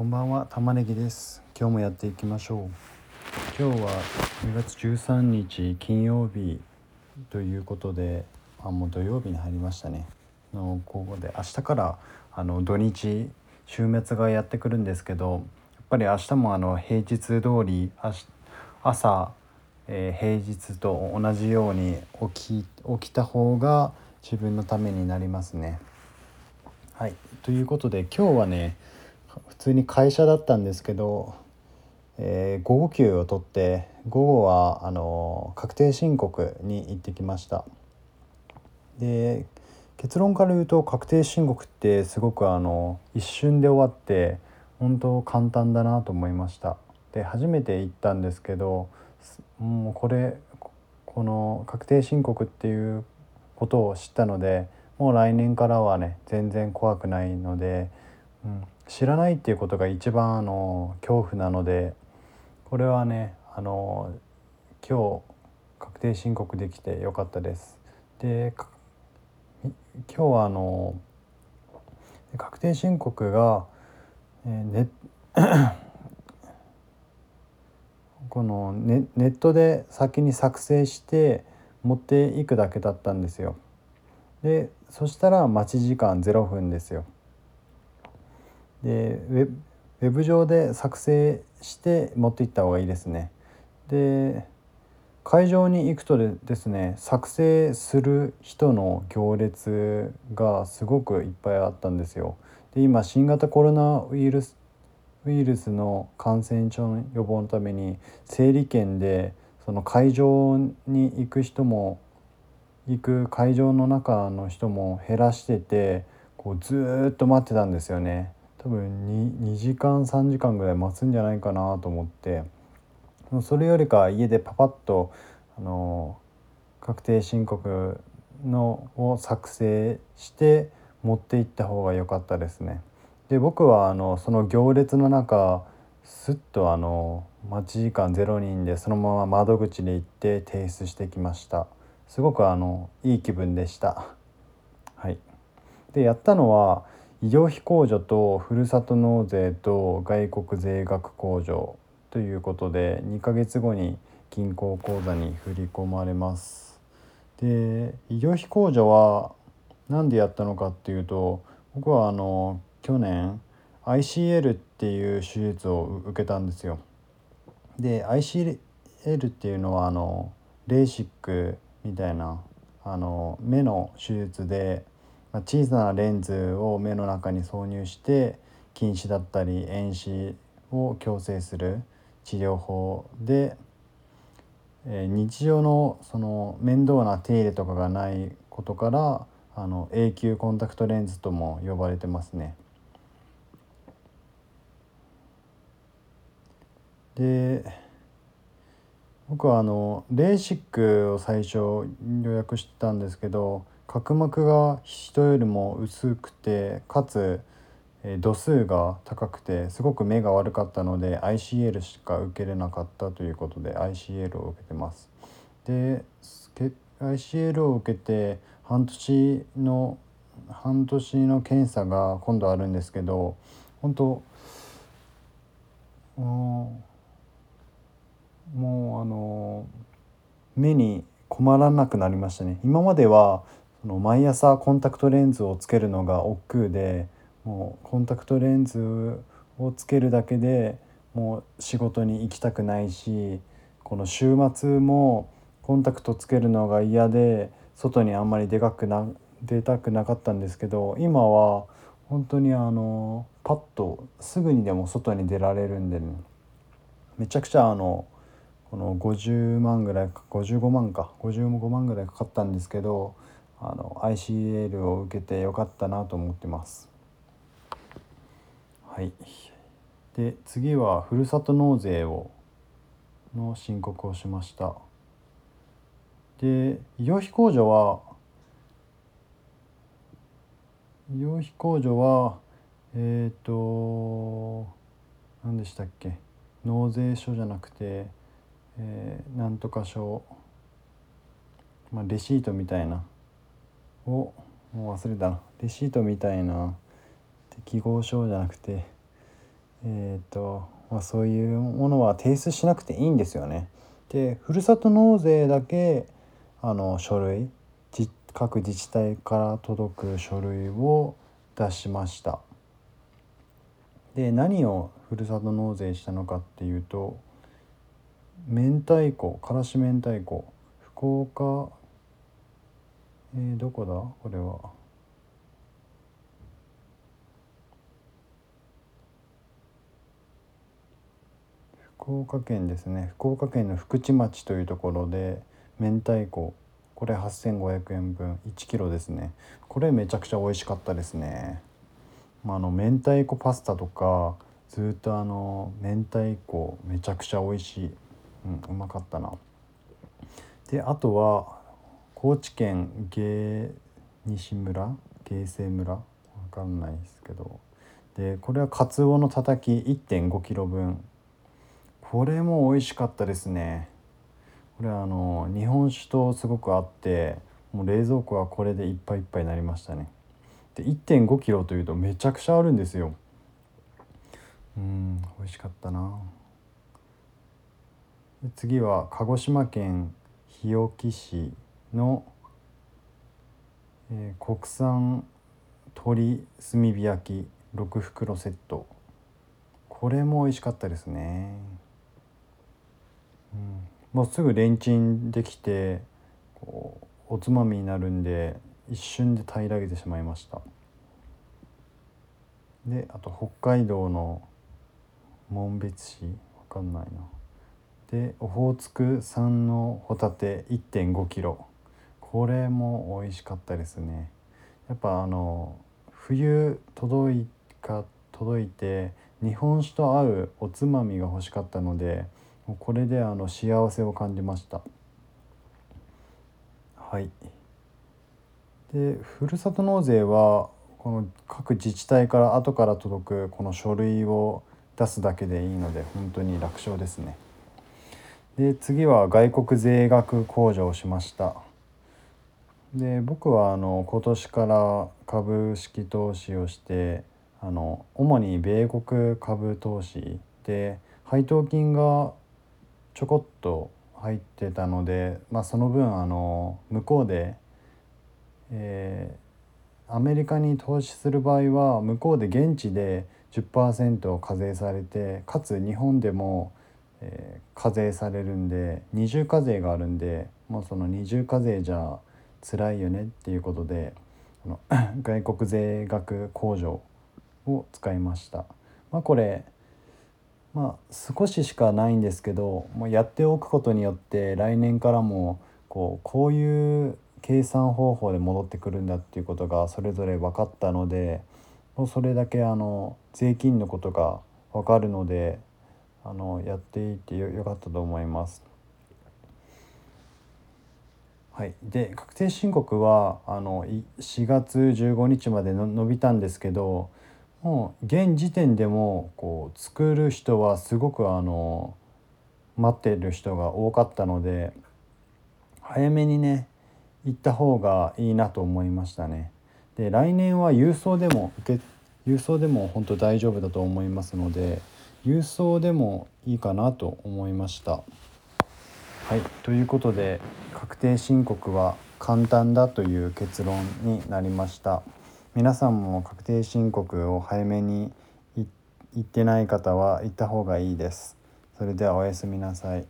こんばんは玉ねぎです。今日もやっていきましょう。今日は2月13日金曜日ということであもう土曜日に入りましたね。の午後で明日からあの土日週末がやってくるんですけどやっぱり明日もあの平日通り朝、えー、平日と同じように起き起きた方が自分のためになりますね。はい。ということで今日はね普通に会社だったんですけど、えー、午後休を取って午後はあの確定申告に行ってきました。で結論から言うと確定申告ってすごくあの一瞬で終わって本当簡単だなと思いました。で初めて行ったんですけどもうこれこの確定申告っていうことを知ったのでもう来年からはね全然怖くないので、うん、知らないっていうことが一番あの恐怖なのでこれはねあの今日確定申告できてよかったです。で今日はあの確定申告が、えー、このネネットで先に作成して持っていくだけだったんですよ。でそしたら待ち時間0分ですよ。でウェブ上で作成して持っていった方がいいですね。で会場に行くとですね作成する人の行列がすごくいっぱいあったんですよ。で今新型コロナウイルスウイルスの感染症予防のために整理券でその会場に行く人も行く会場の中の人も減らしててこうずっと待ってたんですよね。多分 2, 2時間3時間ぐらい待つんじゃないかなと思って。それよりか家でパパッとあの確定申告のを作成して持って行った方が良かったですね。で僕はあのその行列の中すっとあの待ち時間0人でそのまま窓口に行って提出してきました。すごくあのいい気分でした。はい。でやったのは医療費控除とふるさと納税と外国税額控除ということで2ヶ月後に銀行口座に振り込まれます。で医療費控除は何でやったのかっていうと僕はあの去年 ICL っていう手術を受けたんですよ。で ICL っていうのはあのレーシックみたいなあの目の手術でまあ小さなレンズを目の中に挿入して近視だったり遠視を矯正する治療法で、え日常のその面倒な手入れとかがないことからあの永久コンタクトレンズとも呼ばれてますね。で僕はあのレーシックを最初予約してたんですけど角膜が人よりも薄くてかつ度数が高くてすごく目が悪かったので ICL しか受けれなかったということで ICL を受けてます。で ICL を受けて半年の半年の検査が今度あるんですけど本当もうあの目に困らなくなりましたね今まではその毎朝コンタクトレンズをつけるのが億劫でもうコンタクトレンズをつけるだけでもう仕事に行きたくないしこの週末もコンタクトつけるのが嫌で外にあんまり出かくな出たくなかったんですけど今は本当にあのパッとすぐにでも外に出られるんで、ね、めちゃくちゃあのこの50万ぐらい55万か55万ぐらいかかったんですけどあの ICL を受けてよかったなと思ってます。はい、で次はふるさと納税をの申告をしました。で医療費控除は医療費控除はえっ、ー、と何でしたっけ？納税書じゃなくて、えー、なんとか書まあレシートみたいなをもう忘れたレシートみたいな記号書じゃなくてえーとまあ、そういうものは提出しなくていいんですよね。でふるさと納税だけあの書類各自治体から届く書類を出しました。で何をふるさと納税したのかっていうと明太子からし明太子福岡えー、どこだ？これは。福岡県ですね。福岡県の福智町というところで明太子。これ8500円分。1キロですね。これめちゃくちゃ美味しかったですね、まあ、あの明太子パスタとかずっとあの明太子めちゃくちゃ美味しい、うん、うまかったな。であとは高知県芸西村芸西村？わかんないですけど。でこれはかつおのたたき1 5キロ分。これも美味しかったですね。これはあの日本酒とすごく合ってもう冷蔵庫はこれでいっぱいいっぱいになりましたね。で1 5キロというとめちゃくちゃあるんですよ。うん美味しかったな。次は鹿児島県日置市。の、えー、国産鶏炭火焼き6袋セット。これも美味しかったですね。うん、もうすぐレンチンできてこうおつまみになるんで一瞬で平らげてしまいました。であと北海道の紋別市わかんないな。でオホーツク産のホタテ1 5キロ。これも美味しかったですね。やっぱあの冬届いか届いて日本酒と合うおつまみが欲しかったのでこれであの幸せを感じました。はい。でふるさと納税はこの各自治体から後から届くこの書類を出すだけでいいので本当に楽勝ですね。で次は外国税額控除をしました。で僕はあの今年から株式投資をしてあの主に米国株投資で配当金がちょこっと入ってたので、まあ、その分あの向こうで、えー、アメリカに投資する場合は向こうで現地で10%課税されてかつ日本でも、えー、課税されるんで二重課税があるんでもうその二重課税じゃ辛いよねっていうことでの 外国税額控除を使いました。まあ、これまあ少ししかないんですけどもうやっておくことによって来年からもこうこういう計算方法で戻ってくるんだっていうことがそれぞれ分かったのでもうそれだけあの税金のことが分かるのであのやっていってよかったと思います。はい、で確定申告はあの4月15日までの伸びたんですけどもう現時点でもこう作る人はすごくあの待ってる人が多かったので早めにね行った方がいいなと思いましたね。で来年は郵送でも受け郵送でも本当大丈夫だと思いますので郵送でもいいかなと思いました。はいということで確定申告は簡単だという結論になりました。皆さんも確定申告を早めに行ってない方は行った方がいいです。それではおやすみなさい。